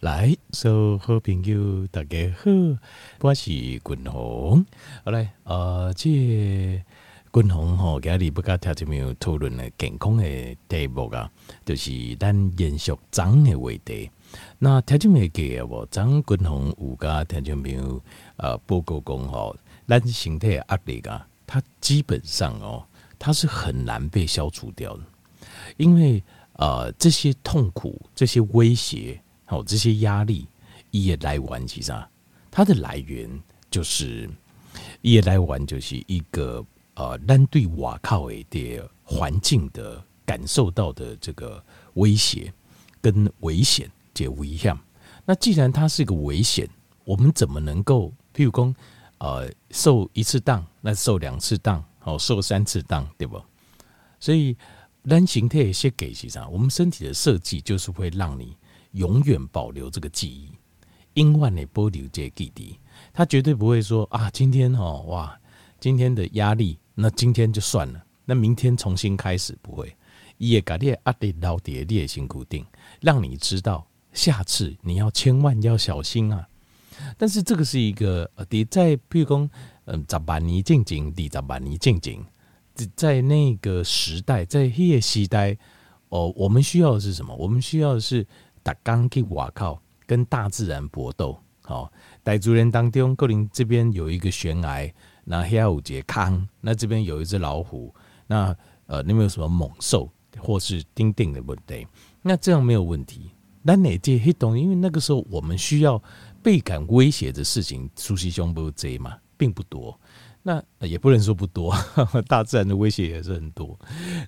来，所有好朋友大家好，我是君鸿。好来，呃，这君鸿吼，今日不甲听众朋友讨论的健康的题目啊，就是咱延续长的话题。那听众朋友记得无？张君鸿有甲听众朋友呃报告讲吼，咱身体的压力啊，它基本上哦，它是很难被消除掉的，因为呃，这些痛苦，这些威胁。好，这些压力一夜来源其实啊它的来源就是一夜来源就是一个呃，单对瓦靠诶的环境的感受到的这个威胁跟危险这危险。那既然它是一个危险，我们怎么能够譬如说呃受一次当，那受两次当，好受三次当，对不？所以单形态设计其实我们身体的设计就是会让你。永远保留这个记忆，永远的保留这个记忆，他绝对不会说啊，今天哦哇，今天的压力，那今天就算了，那明天重新开始不会，也改变阿的老爹列辛固定，让你知道下次你要千万要小心啊。但是这个是一个呃，在譬如说嗯，十万年静静，第十万年静静，在那个时代，在那个时代哦，我们需要的是什么？我们需要的是。打刚去瓦靠，跟大自然搏斗。好，傣族人当中，可能这边有一个悬崖，那还有节康，那这边有一只老虎，那呃，你们有什么猛兽或是丁丁的问题？那这样没有问题。那哪件黑洞？因为那个时候我们需要倍感威胁的事情，熟悉胸部这嘛，并不多。那也不能说不多，大自然的威胁也是很多。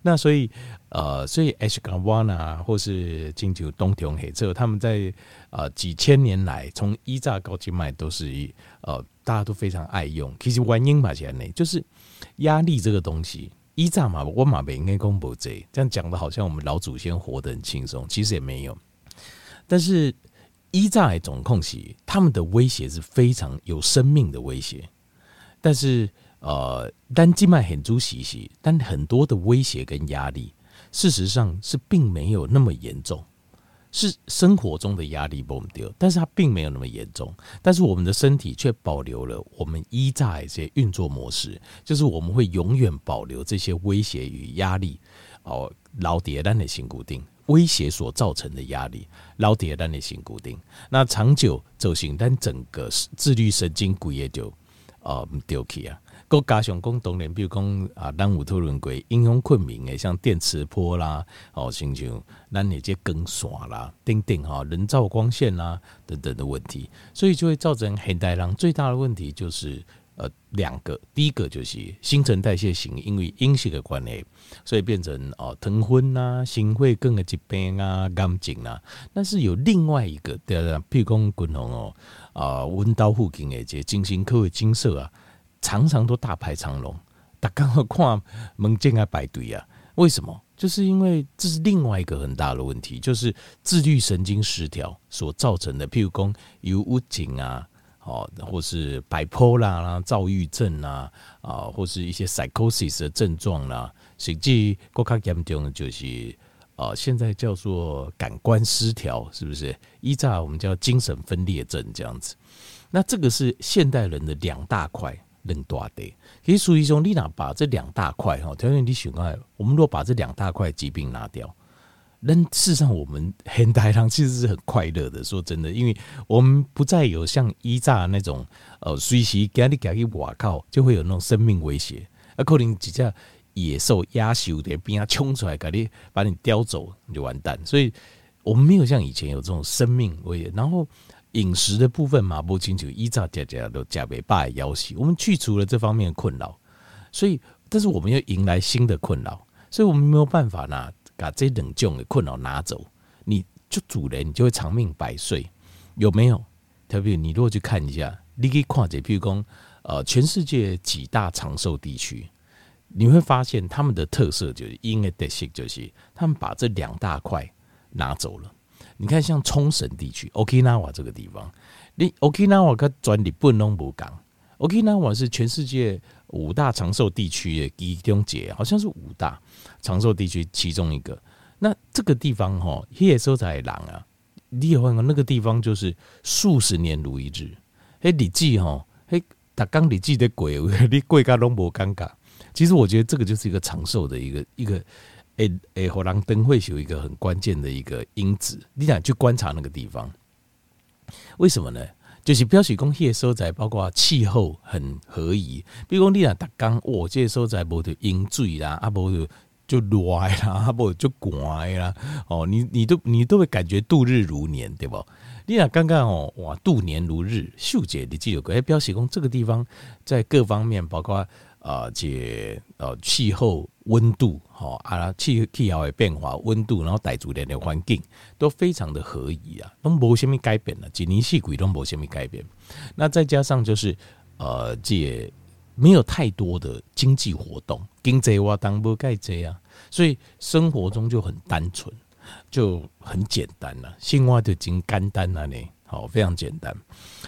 那所以，呃，所以 H 港湾啊，或是金九东条黑这，他们在呃几千年来，从伊扎高经脉都是一呃大家都非常爱用。其实原因嘛，起来呢，就是压力这个东西，伊扎嘛，我马北应该公布这这样讲的，好像我们老祖先活得很轻松，其实也没有。但是伊扎总控系，他们的威胁是非常有生命的威胁。但是，呃，单静脉很足息息，但很多的威胁跟压力，事实上是并没有那么严重，是生活中的压力不丢，但是它并没有那么严重。但是我们的身体却保留了我们依在这些运作模式，就是我们会永远保留这些威胁与压力。哦，老叠单的心固定，威胁所造成的压力，老叠单的心固定，那长久走行，但整个自律神经骨也就。哦，唔对起啊！国加上讲当然，比如讲啊，咱有讨论过影响昆明的，像电磁波啦，哦，亲像咱那些光线啦，等等哈，人造光线啦等等的问题，所以就会造成现代人最大的问题就是呃两个，第一个就是新陈代谢型，因为饮食的关系，所以变成哦疼昏啊、心血管的疾病啊、癌症啊。但是有另外一个，对啊，譬如讲滚红哦。啊，温刀附近的这精神科的精舍啊，常常都大排长龙，大家要看门诊啊排队啊。为什么？就是因为这是另外一个很大的问题，就是自律神经失调所造成的。譬如讲忧郁症啊，哦，或是摆破啦、躁郁症啊，啊，或是一些 psychosis 的症状啦，实际更加严重的就是。啊，现在叫做感官失调，是不是？依照我们叫精神分裂症这样子。那这个是现代人的两大块，两大的。其实属于说，你哪把这两大块哈，条件你选爱，我们如果把这两大块疾病拿掉，那事实上我们现代人其实是很快乐的。说真的，因为我们不再有像依照那种呃，随时给你给你瓦靠，就会有那种生命威胁。啊，可能几架。野兽压修的，边啊冲出来，给你把你叼走，你就完蛋。所以，我们没有像以前有这种生命威胁。然后，饮食的部分嘛，不清楚，依照家家都加倍把要挟。我们去除了这方面的困扰，所以，但是我们要迎来新的困扰，所以我们没有办法拿把这冷重的困扰拿走。你就主人，你就会长命百岁，有没有？特别你如果去看一下，你可以看这，譬如说，呃，全世界几大长寿地区。你会发现他们的特色就是，因为特色就是他们把这两大块拿走了。你看，像冲绳地区 （Okinawa） 这个地方，你 Okinawa 跟专利不能不讲。Okinawa 是全世界五大长寿地区的其中一，好像是五大长寿地区其中一个。那这个地方哈，也说在人啊，你有发现那个地方就是数十年如一日。哎，日记哈，哎，他刚日记的鬼，你鬼咖拢无尴尬。其实我觉得这个就是一个长寿的一个一个，哎哎，火狼灯会有一个很关键的一个因子。你想去观察那个地方，为什么呢？就是表示讲，迄个所在包括气候很合宜。比如讲，你若逐工，我这个所在无就淹水啦，啊无就就热啦，啊无就寒啦。哦，你你都你都会感觉度日如年，对不？你若刚刚哦，哇，度年如日，秀姐你记有个，哎，表示讲这个地方在各方面，包括啊，这呃气候、温度，哈啊气气候的变化、温度，然后傣族人的环境都非常的合宜啊，都没什么改变了，几年四季都没什么改变。那再加上就是呃，这没有太多的经济活动，经济活动不盖这啊，所以生活中就很单纯。就很简单了，生活就真简单了呢，好，非常简单。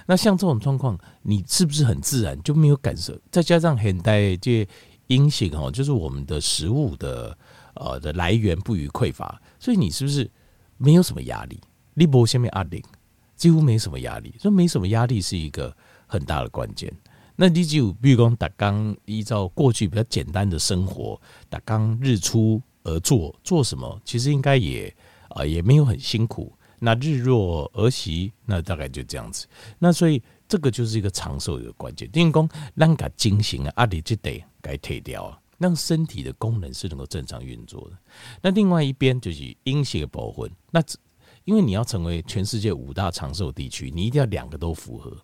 那像这种状况，你是不是很自然就没有感受？再加上很带这阴性哦，就是我们的食物的呃的来源不予匮乏，所以你是不是没有什么压力？你没什么压力，几乎没什么压力，所以没什么压力是一个很大的关键。那你就比如讲，打刚依照过去比较简单的生活，打刚日出。而做做什么，其实应该也啊、呃、也没有很辛苦。那日落而息，那大概就这样子。那所以这个就是一个长寿的关键。因为讲让它进行啊，阿里就得该退掉啊，让身体的功能是能够正常运作的。那另外一边就是阴血保魂。那因为你要成为全世界五大长寿地区，你一定要两个都符合。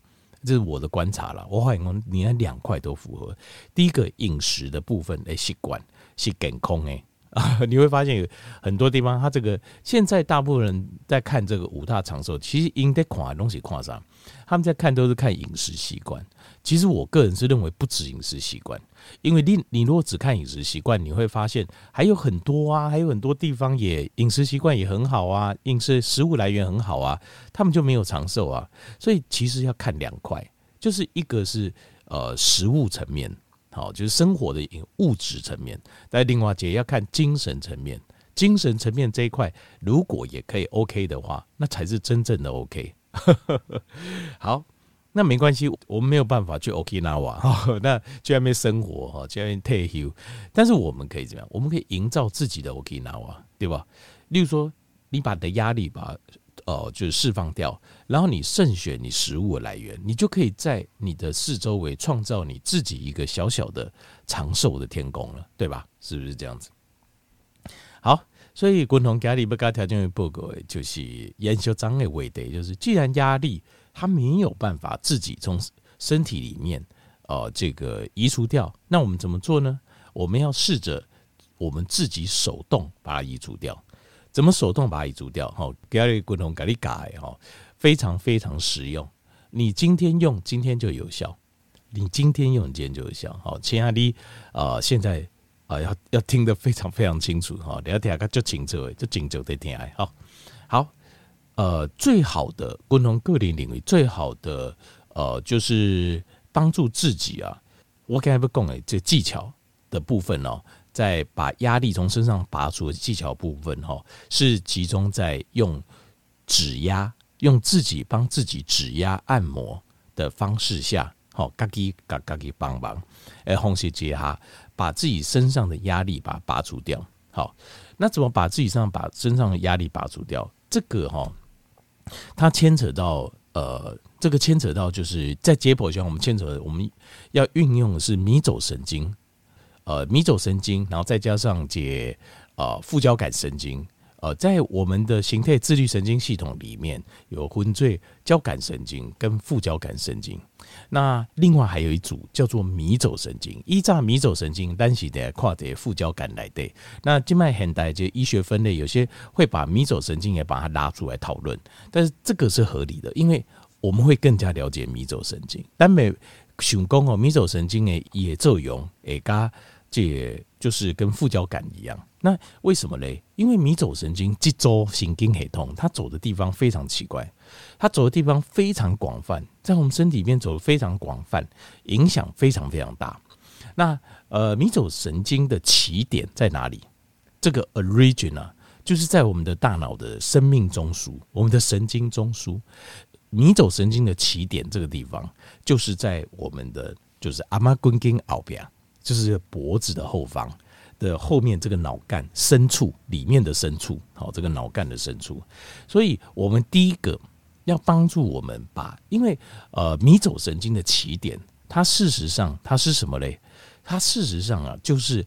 这是我的观察了。我发现你那两块都符合。第一个饮食的部分的习惯是健康诶。啊，你会发现有很多地方，他这个现在大部分人在看这个五大长寿，其实应该看的东西看啥？他们在看都是看饮食习惯。其实我个人是认为不止饮食习惯，因为你你如果只看饮食习惯，你会发现还有很多啊，还有很多地方也饮食习惯也很好啊，饮食食物来源很好啊，他们就没有长寿啊。所以其实要看两块，就是一个是呃食物层面。好，就是生活的物质层面，但另外也要看精神层面。精神层面这一块，如果也可以 OK 的话，那才是真正的 OK。好，那没关系，我们没有办法去 Okinawa，那去那边生活哈，去那边退休。但是我们可以怎么样？我们可以营造自己的 Okinawa，对吧？例如说，你把你的压力把。哦，就是释放掉，然后你慎选你食物的来源，你就可以在你的四周围创造你自己一个小小的长寿的天宫了，对吧？是不是这样子？好，所以共同家里不该条件报告，就是研究章的为的，就是既然压力它没有办法自己从身体里面呃这个移除掉，那我们怎么做呢？我们要试着我们自己手动把它移除掉。怎么手动把它移除掉？哈，给你滚筒给你改哈，非常非常实用。你今天用，今天就有效；你今天用，今天就有效。好，亲爱的啊，现在啊，要要听得非常非常清楚哈，你要听个就清楚，就清楚的听哎。好，好，呃，最好的滚筒个人领域，最好的呃，就是帮助自己啊。我刚才不讲诶，这技巧的部分哦。在把压力从身上拔出的技巧部分，哈，是集中在用指压，用自己帮自己指压按摩的方式下，好，嘎叽嘎嘎叽帮忙，哎，红血结哈，把自己身上的压力把它拔除掉。好，那怎么把自己身上把身上的压力拔除掉？这个哈，它牵扯到呃，这个牵扯到就是在解剖学上，我们牵扯我们要运用的是迷走神经。呃，迷走神经，然后再加上解呃副交感神经，呃，在我们的形态自律神经系统里面有分最交感神经跟副交感神经，那另外还有一组叫做迷走神经，依照迷走神经单是的跨的副交感来的。那静脉现代这医学分类有些会把迷走神经也把它拉出来讨论，但是这个是合理的，因为我们会更加了解迷走神经。但每想讲哦，迷走神经的也作用诶加。这也就是跟副交感一样，那为什么嘞？因为迷走神经这周神经很痛，它走的地方非常奇怪，它走的地方非常广泛，在我们身体里面走的非常广泛，影响非常非常大。那呃，迷走神经的起点在哪里？这个 origin 啊，就是在我们的大脑的生命中枢，我们的神经中枢，迷走神经的起点这个地方，就是在我们的就是阿妈根根后边，就是脖子的后方的后面这个脑干深处里面的深处，好，这个脑干的深处。所以，我们第一个要帮助我们把，因为呃，迷走神经的起点，它事实上它是什么嘞？它事实上啊，就是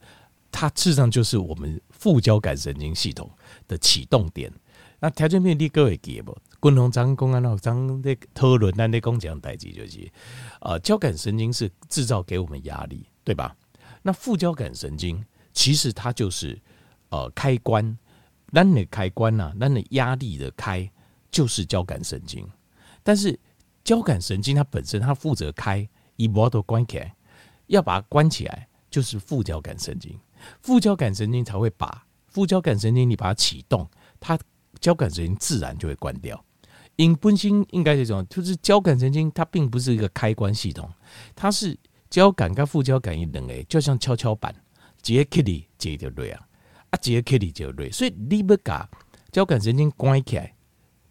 它事实上就是我们副交感神经系统的启动点。那条件面你各位记不？共同张公安那张的讨论，那那公讲代志就是，呃，交感神经是制造给我们压力，对吧？那副交感神经其实它就是呃开关，那你开关呐、啊，那你压力的开就是交感神经，但是交感神经它本身它负责开，一波都关起来，要把它关起来就是副交感神经，副交感神经才会把副交感神经你把它启动，它交感神经自然就会关掉。因本身应该这种，就是交感神经它并不是一个开关系统，它是。交感跟副交感一两个，就像跷跷板，接 Kitty 接就对啊，啊接 Kitty 就对，所以你不把交感神经关起来，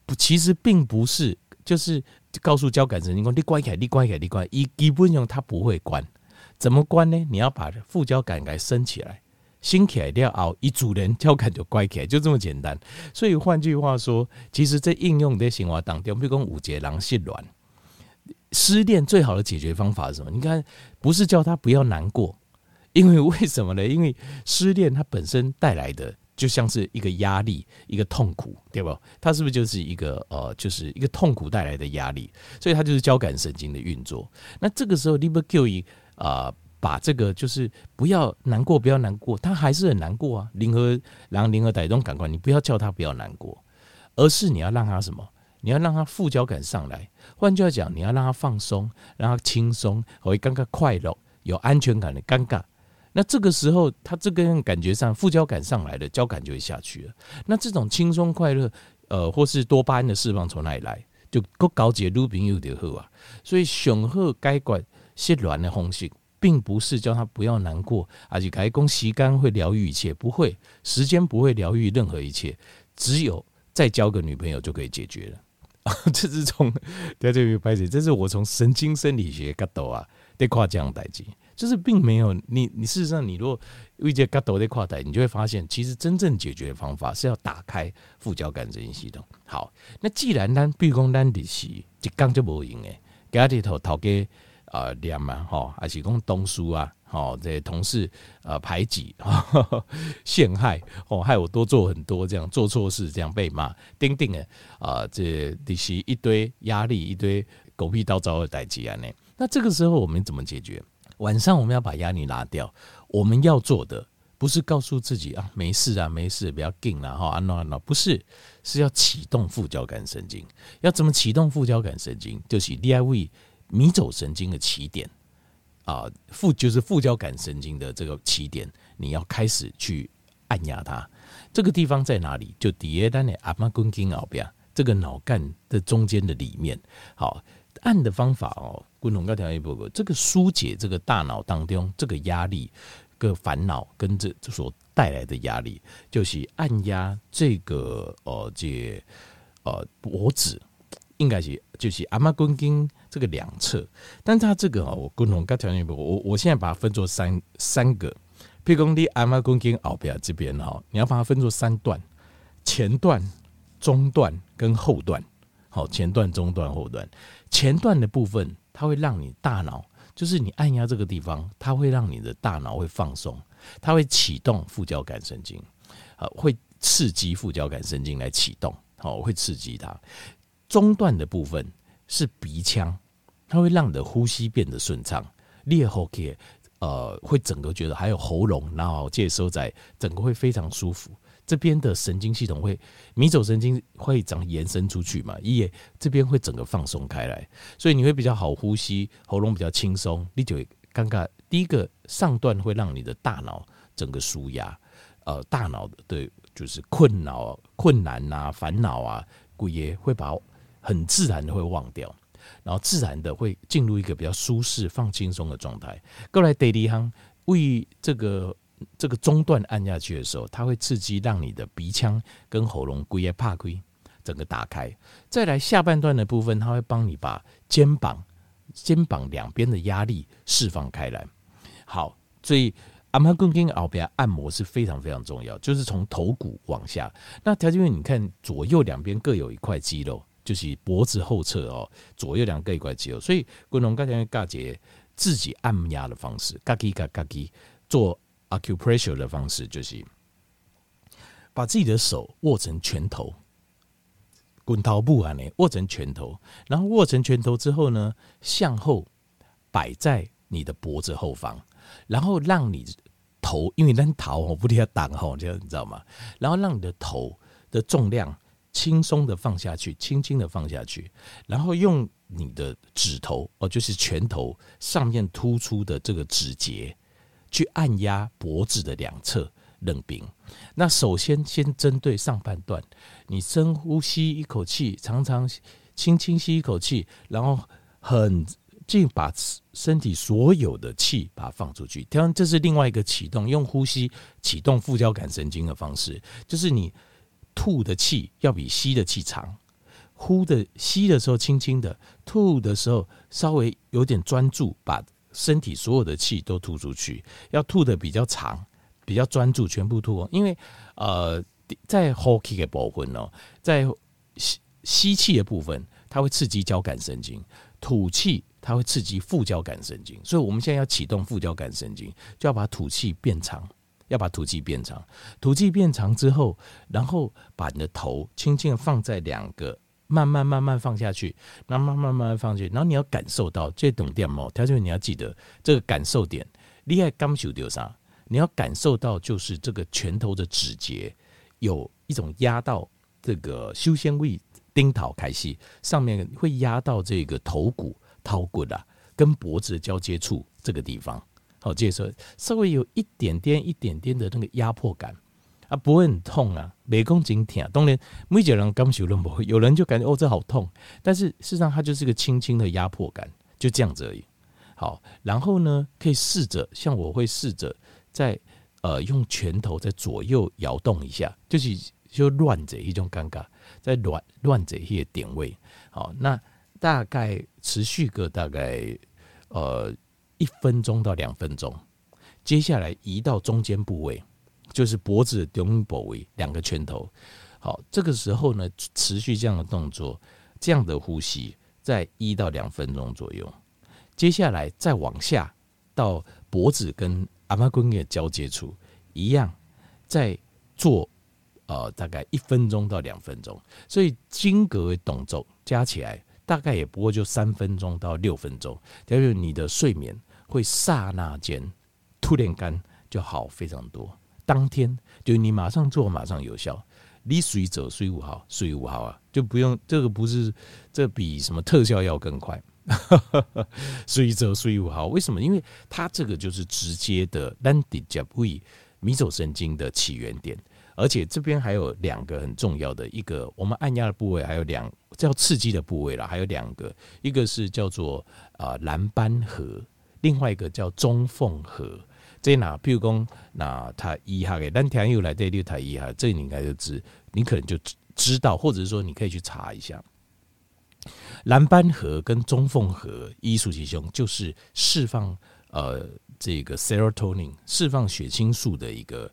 不，其实并不是，就是告诉交感神经说你关起来，你关起来，你关，一基本上它不会关，怎么关呢？你要把副交感给升起来，升起来了后，一组人交感就关起来，就这么简单。所以换句话说，其实这应用在生活当中，比如讲五节狼失恋。失恋最好的解决方法是什么？你看，不是叫他不要难过，因为为什么呢？因为失恋它本身带来的就像是一个压力，一个痛苦，对吧？它是不是就是一个呃，就是一个痛苦带来的压力？所以它就是交感神经的运作。那这个时候，你不给予啊，把这个就是不要难过，不要难过，他还是很难过啊。零和然后零和带动感官，你不要叫他不要难过，而是你要让他什么？你要让他副交感上来，换句话讲，你要让他放松，让他轻松，会感觉快乐，有安全感的尴尬。那这个时候，他这个感觉上副交感上来了，交感就会下去了。那这种轻松快乐，呃，或是多巴胺的释放从哪里来？就够高阶女朋友就好啊。所以，上好解决失恋的方式，并不是叫他不要难过，而且改讲时间会疗愈一切，不会，时间不会疗愈任何一切，只有再交个女朋友就可以解决了。这是从在这边拍摄，这是我从神经生理学角度啊，在跨这样代际，就是并没有你，你事实上，你如果为这角度在跨代，你就会发现，其实真正解决的方法是要打开副交感神经系统。好，那既然咱比如讲咱的是一讲就无用诶，家里头头家啊念啊，吼，还是讲东书啊。好，这同事呃排挤、陷害哦，害我多做很多这样做错事，这样被骂，钉钉的啊，这这是一堆压力，一堆狗屁倒糟的代志啊！呢，那这个时候我们怎么解决？晚上我们要把压力拿掉。我们要做的不是告诉自己啊，没事啊，没事，不要紧了哈，安诺安诺，不是，是要启动副交感神经。要怎么启动副交感神经？就是 DIV 迷走神经的起点。啊，副就是副交感神经的这个起点，你要开始去按压它。这个地方在哪里？就底下单的阿妈根根后边，这个脑干的中间的里面。好，按的方法哦，共同高条一波波，这个疏解这个大脑当中这个压力、个烦恼跟这所带来的压力，就是按压这个呃这呃脖子，应该是就是阿妈根根。这个两侧，但它这个啊，我共同刚条件不，我我现在把它分作三三个，譬如讲你阿妈公斤后边这边哈，你要把它分作三段，前段、中段跟后段，好，前段、中段、后段，前段的部分，它会让你大脑，就是你按压这个地方，它会让你的大脑会放松，它会启动副交感神经，啊，会刺激副交感神经来启动，好，会刺激它，中段的部分。是鼻腔，它会让你的呼吸变得顺畅。裂喉可呃，会整个觉得还有喉咙，然后接收在整个会非常舒服。这边的神经系统会迷走神经会长延伸出去嘛，也这边会整个放松开来，所以你会比较好呼吸，喉咙比较轻松。你就会尴尬。第一个上段会让你的大脑整个舒压，呃，大脑的对就是困扰、困难呐、烦恼啊，鬼爷会把。很自然的会忘掉，然后自然的会进入一个比较舒适、放轻松的状态。过来第二项为这个这个中段按下去的时候，它会刺激让你的鼻腔跟喉咙龟也怕龟整个打开。再来下半段的部分，它会帮你把肩膀肩膀两边的压力释放开来。好，所以阿妈公跟后边按摩是非常非常重要，就是从头骨往下。那条件你看左右两边各有一块肌肉，就是脖子后侧哦，左右两个一块肌肉，所以滚龙刚才嘎姐自己按压的方式，嘎叽嘎嘎叽做。acupressure 的方式就是把自己的手握成拳头，滚刀布啊，你握成拳头，然后握成拳头之后呢，向后摆在你的脖子后方，然后让你头，因为那头哦不停要挡吼，这样你知道吗？然后让你的头的重量轻松的放下去，轻轻的放下去，然后用你的指头哦，就是拳头上面突出的这个指节。去按压脖子的两侧冷冰。那首先先针对上半段，你深呼吸一口气，长长轻轻吸一口气，然后很尽把身体所有的气把它放出去。当然，这是另外一个启动，用呼吸启动副交感神经的方式，就是你吐的气要比吸的气长，呼的吸的时候轻轻的，吐的时候稍微有点专注把。身体所有的气都吐出去，要吐得比较长，比较专注，全部吐。因为呃，在呼气的部分哦，在吸吸气的部分，它会刺激交感神经；吐气，它会刺激副交感神经。所以，我们现在要启动副交感神经，就要把吐气变长，要把吐气变长。吐气变长之后，然后把你的头轻轻的放在两个。慢慢慢慢放下去，慢慢慢慢放下去，然后你要感受到这种点哦，条件你要记得这个感受点。厉害感受到啥？你要感受到就是这个拳头的指节有一种压到这个修仙位丁桃开细上面，会压到这个头骨头骨啊，跟脖子的交接处这个地方。好，接着稍微有一点点一点点的那个压迫感。啊，不会很痛啊，没讲真痛。当然，每个人感受都不会，有人就感觉哦，这好痛。但是事实上，它就是个轻轻的压迫感，就这样子而已。好，然后呢，可以试着像我会试着在呃用拳头在左右摇动一下，就是就乱着一种尴尬，在乱乱着一些点位。好，那大概持续个大概呃一分钟到两分钟，接下来移到中间部位。就是脖子的中部位，两个拳头。好，这个时候呢，持续这样的动作，这样的呼吸，在一到两分钟左右。接下来再往下到脖子跟阿妈根的交接处，一样再做呃大概一分钟到两分钟。所以间隔的动作加起来，大概也不过就三分钟到六分钟。就是你的睡眠会刹那间突然间就好非常多。当天就你马上做，马上有效。你随走随五号，随五号啊，就不用这个不是，这比什么特效药更快。随走随五号，为什么？因为它这个就是直接的单底甲部位迷走神经的起源点，而且这边还有两个很重要的一个，我们按压的部位还有两叫刺激的部位啦，还有两个，一个是叫做啊蓝斑核，另外一个叫中缝合。这哪，譬如讲，那他一下给，但天又来对六台一下，这你应该就知，你可能就知道，或者是说你可以去查一下。蓝斑核跟中缝合艺术其中就是释放呃这个 serotonin 释放血清素的一个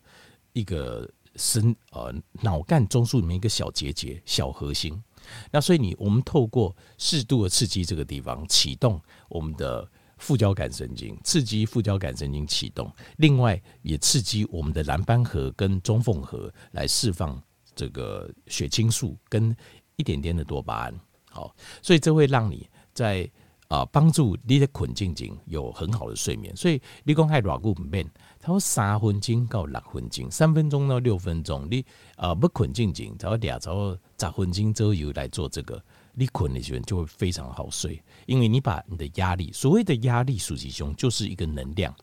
一个神呃脑干中枢里面一个小结节小核心。那所以你我们透过适度的刺激这个地方，启动我们的。副交感神经刺激副交感神经启动，另外也刺激我们的蓝斑核跟中缝核来释放这个血清素跟一点点的多巴胺。好，所以这会让你在啊帮助你的困境境有很好的睡眠。所以你讲还偌久不眠，他说三分钟到六分钟，三分钟到六分钟，你啊不困境境，只要俩只要十分钟左右来做这个。你困的时候就会非常好睡，因为你把你的压力，所谓的压力，实际上就是一个能量，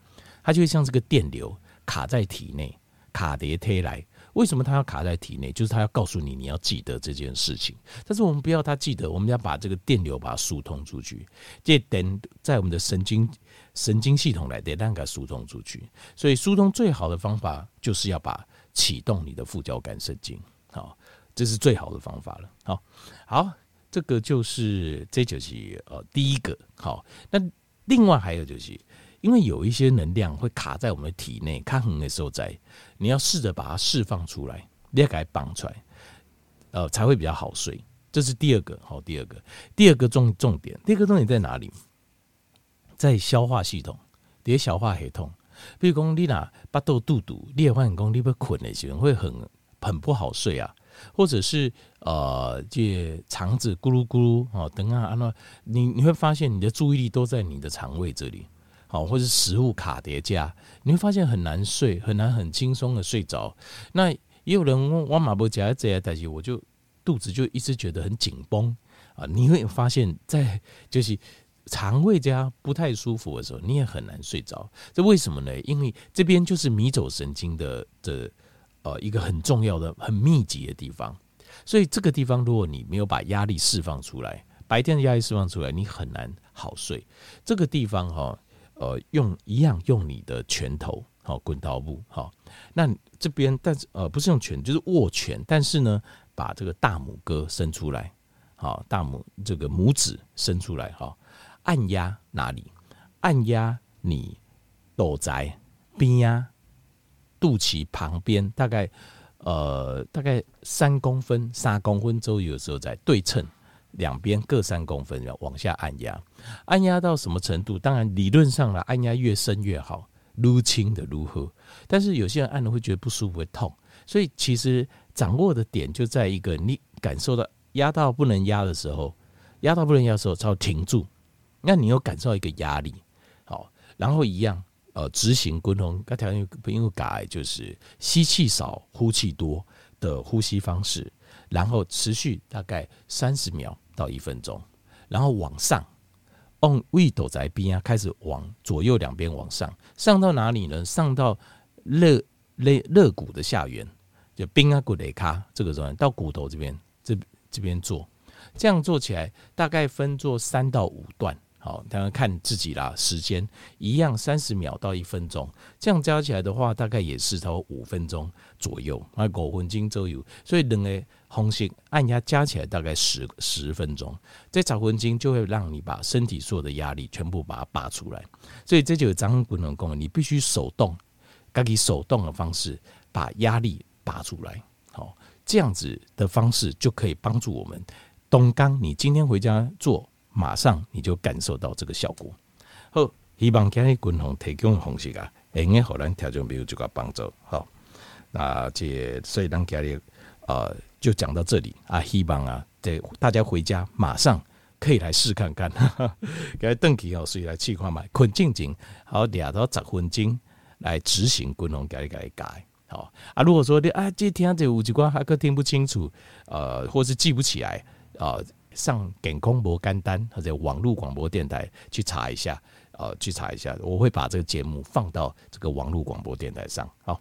它就会像这个电流卡在体内，卡碟推来，为什么它要卡在体内？就是它要告诉你你要记得这件事情。但是我们不要它记得，我们要把这个电流把它疏通出去。这等在我们的神经神经系统来得让它疏通出去。所以疏通最好的方法就是要把启动你的副交感神经。好，这是最好的方法了。好，好，这个就是这就是呃第一个。好，那另外还有就是。因为有一些能量会卡在我们的体内，抗衡的时候在，你要试着把它释放出来，你要给它绑出来，呃，才会比较好睡。这是第二个，好，第二个，第二个重重点，第二个重点在哪里？在消化系统，在消化系统。比如讲，你那巴肚肚肚，你也发现讲你不困的时候会很很不好睡啊，或者是呃，这肠子咕噜咕噜哦，等下啊，那你你会发现你的注意力都在你的肠胃这里。好，或是食物卡叠加，你会发现很难睡，很难很轻松的睡着。那也有人问我马博夹这些代志，我就肚子就一直觉得很紧绷啊。你会发现在就是肠胃这不太舒服的时候，你也很难睡着。这为什么呢？因为这边就是迷走神经的的呃一个很重要的、很密集的地方。所以这个地方，如果你没有把压力释放出来，白天的压力释放出来，你很难好睡。这个地方哈。呃，用一样用你的拳头，好滚刀步，好。那这边，但是呃，不是用拳，就是握拳。但是呢，把这个大拇哥伸出来，好，大拇这个拇指伸出来，好，按压哪里？按压你肚脐边呀，肚脐旁边，大概呃，大概三公分、三公分左右的时候在对称。两边各三公分，要往下按压，按压到什么程度？当然理论上了，按压越深越好，撸轻的如何？但是有些人按了会觉得不舒服，会痛。所以其实掌握的点就在一个，你感受到压到不能压的时候，压到不能压的时候，才要停住。那你又感受到一个压力，好，然后一样，呃，执行滚筒，该条件不用改，就是吸气少，呼气多的呼吸方式，然后持续大概三十秒。到一分钟，然后往上，往胃斗在边啊，开始往左右两边往上，上到哪里呢？上到肋肋肋骨的下缘，就冰啊骨雷卡这个状态，到骨头这边，这这边做，这样做起来大概分做三到五段。好，当然看自己啦。时间一样，三十秒到一分钟，这样加起来的话，大概也是差不多五分钟左右。那五分钟左右，所以两个方式按压加起来大概十十分钟。这十分钟就会让你把身体所有的压力全部把它拔出来。所以这就是掌滚筒功，你必须手动，该以手动的方式把压力拔出来。好，这样子的方式就可以帮助我们。东刚，你今天回家做。马上你就感受到这个效果。好，希望今日滚筒提供的方式啊，会用好咱调整比如这个帮助。好，那这所以咱今日呃就讲到这里啊，希望啊，这大家回家马上可以来试看看。给邓启哦，所以来试看嘛困静静，好俩到十分钟来执行滚筒改改改。好啊，如果说你啊这听这五句话还可听不清楚，呃，或是记不起来啊。上给公博干单，或者网络广播电台去查一下，呃，去查一下，我会把这个节目放到这个网络广播电台上，好。